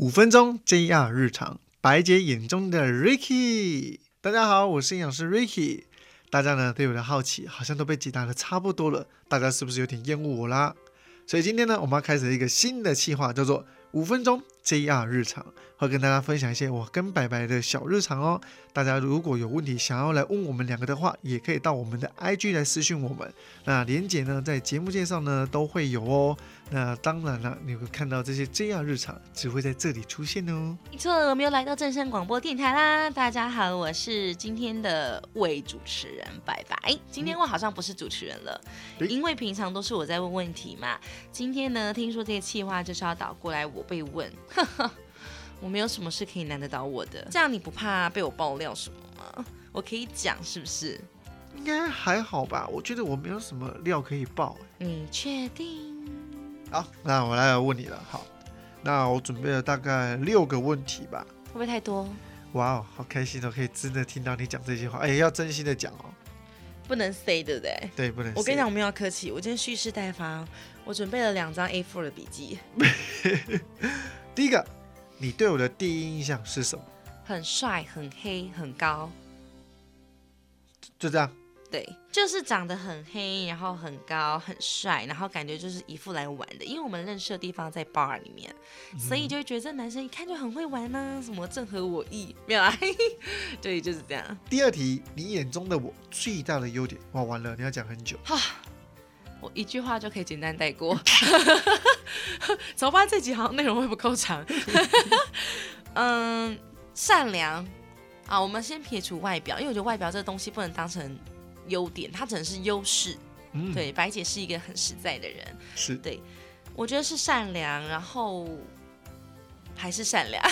五分钟 JR 日常，白姐眼中的 Ricky。大家好，我是营养师 Ricky。大家呢对我的好奇好像都被解答的差不多了，大家是不是有点厌恶我啦？所以今天呢，我们要开始一个新的计划，叫做五分钟 JR 日常，会跟大家分享一些我跟白白的小日常哦。大家如果有问题想要来问我们两个的话，也可以到我们的 IG 来私讯我们。那连姐呢，在节目介绍呢都会有哦。那当然了，你会看到这些 JR 日常只会在这里出现哦。没错，我们又来到正声广播电台啦！大家好，我是今天的伪主持人白白。今天我好像不是主持人了，因为平常都是我在问问题嘛。今天呢，听说这个气话就是要倒过来我被问，我没有什么事可以难得倒我的。这样你不怕被我爆料什么吗？我可以讲是不是？应该还好吧？我觉得我没有什么料可以爆。你确定？好，那我来问你了。好，那我准备了大概六个问题吧。会不会太多？哇哦，好开心哦，可以真的听到你讲这些话。哎，要真心的讲哦，不能 say 对不对？对，不能。我跟你讲，我们要客气。我今天蓄势待发，我准备了两张 A4 的笔记。第一个，你对我的第一印象是什么？很帅，很黑，很高。就这样。对，就是长得很黑，然后很高，很帅，然后感觉就是一副来玩的。因为我们认识的地方在 bar 里面，所以就会觉得这男生一看就很会玩呢，什么正合我意，没有啊？对，就是这样。第二题，你眼中的我最大的优点，哇，完了，你要讲很久。哈，我一句话就可以简单带过。怎么办？这集好像内容会不够长。嗯，善良啊，我们先撇除外表，因为我觉得外表这个东西不能当成。优点，它只能是优势。嗯，对，白姐是一个很实在的人，是对，我觉得是善良，然后还是善良。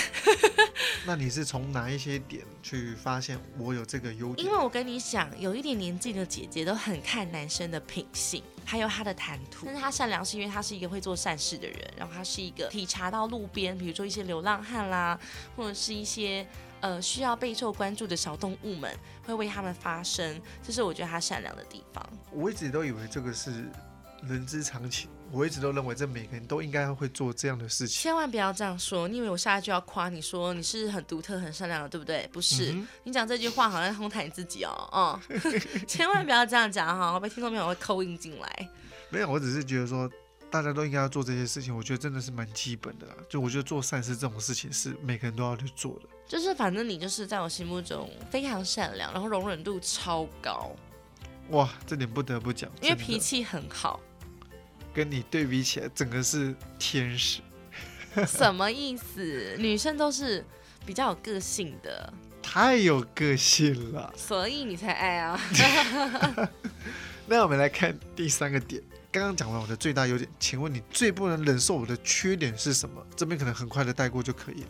那你是从哪一些点去发现我有这个优点？因为我跟你讲，有一点年纪的姐姐都很看男生的品性，还有他的谈吐。但是他善良是因为他是一个会做善事的人，然后他是一个体察到路边，比如说一些流浪汉啦，或者是一些。呃，需要备受关注的小动物们会为他们发声，这是我觉得他善良的地方。我一直都以为这个是人之常情，我一直都认为这每个人都应该会做这样的事情。千万不要这样说，你以为我下一就要夸你说你是很独特、很善良的，对不对？不是，你讲这句话好像哄抬你自己哦。哦，千万不要这样讲哈，我被听众朋友会扣印进来。没有，我只是觉得说。大家都应该要做这些事情，我觉得真的是蛮基本的啦。就我觉得做善事这种事情是每个人都要去做的。就是反正你就是在我心目中非常善良，然后容忍度超高。哇，这点不得不讲，因为脾气很好。跟你对比起来，整个是天使。什么意思？女生都是比较有个性的。太有个性了，所以你才爱啊。那我们来看第三个点。刚刚讲完我的最大优点，请问你最不能忍受我的缺点是什么？这边可能很快的带过就可以了。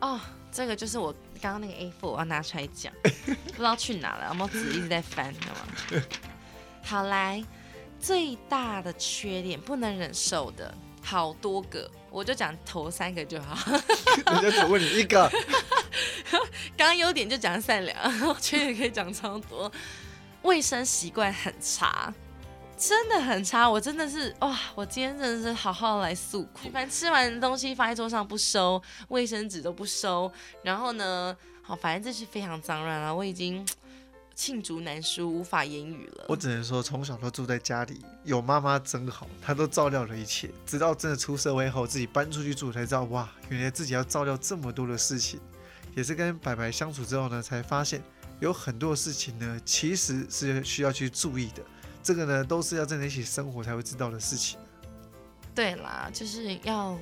哦，这个就是我刚刚那个 A4，我要拿出来讲，不知道去哪了，有没有纸一直在翻，知道吗？好来，最大的缺点不能忍受的好多个，我就讲头三个就好。我就只问你一个。刚刚优点就讲善良，缺点可以讲超多。卫生习惯很差。真的很差，我真的是哇！我今天真的是好好来诉苦。反正吃完东西放在桌上不收，卫生纸都不收，然后呢，好，反正这是非常脏乱了。我已经罄竹难书，无法言语了。我只能说，从小都住在家里，有妈妈真好，她都照料了一切。直到真的出社会后，自己搬出去住，才知道哇，原来自己要照料这么多的事情。也是跟白白相处之后呢，才发现有很多事情呢，其实是需要去注意的。这个呢，都是要在一起生活才会知道的事情。对啦，就是要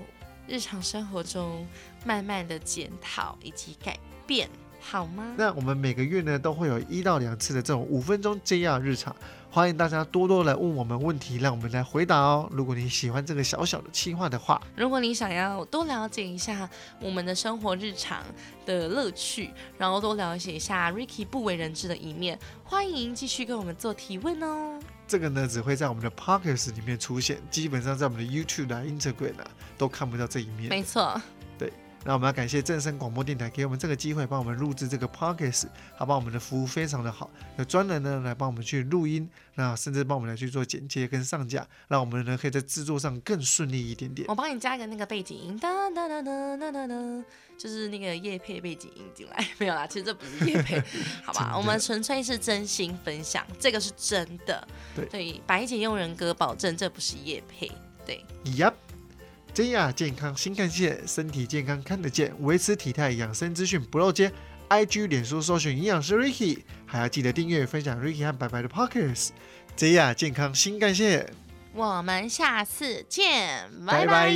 日常生活中慢慢的检讨以及改变，好吗？那我们每个月呢，都会有一到两次的这种五分钟 JR 日常。欢迎大家多多来问我们问题，让我们来回答哦。如果你喜欢这个小小的企划的话，如果你想要多了解一下我们的生活日常的乐趣，然后多了解一下 Ricky 不为人知的一面，欢迎继续跟我们做提问哦。这个呢，只会在我们的 Podcast 里面出现，基本上在我们的 YouTube 啊、Instagram 啊都看不到这一面。没错，对。那我们要感谢正声广播电台给我们这个机会，帮我们录制这个 podcast，好吧？我们的服务非常的好，有专人呢来帮我们去录音，那甚至帮我们来去做剪接跟上架，让我们呢可以在制作上更顺利一点点。我帮你加一个那个背景音，哒哒哒哒哒哒哒，就是那个叶配背景音进来，没有啦，其实这不是叶配，好吧？我们纯粹是真心分享，这个是真的。对，白姐用人格保证，这不是叶配。对，Yup。真亚健康新干线，身体健康看得见，维持体态养生资讯不漏接。IG、脸书搜寻营养师 Ricky，还要记得订阅分享 Ricky 和白白的 Pockets。真亚健康新干线，我们下次见，拜拜。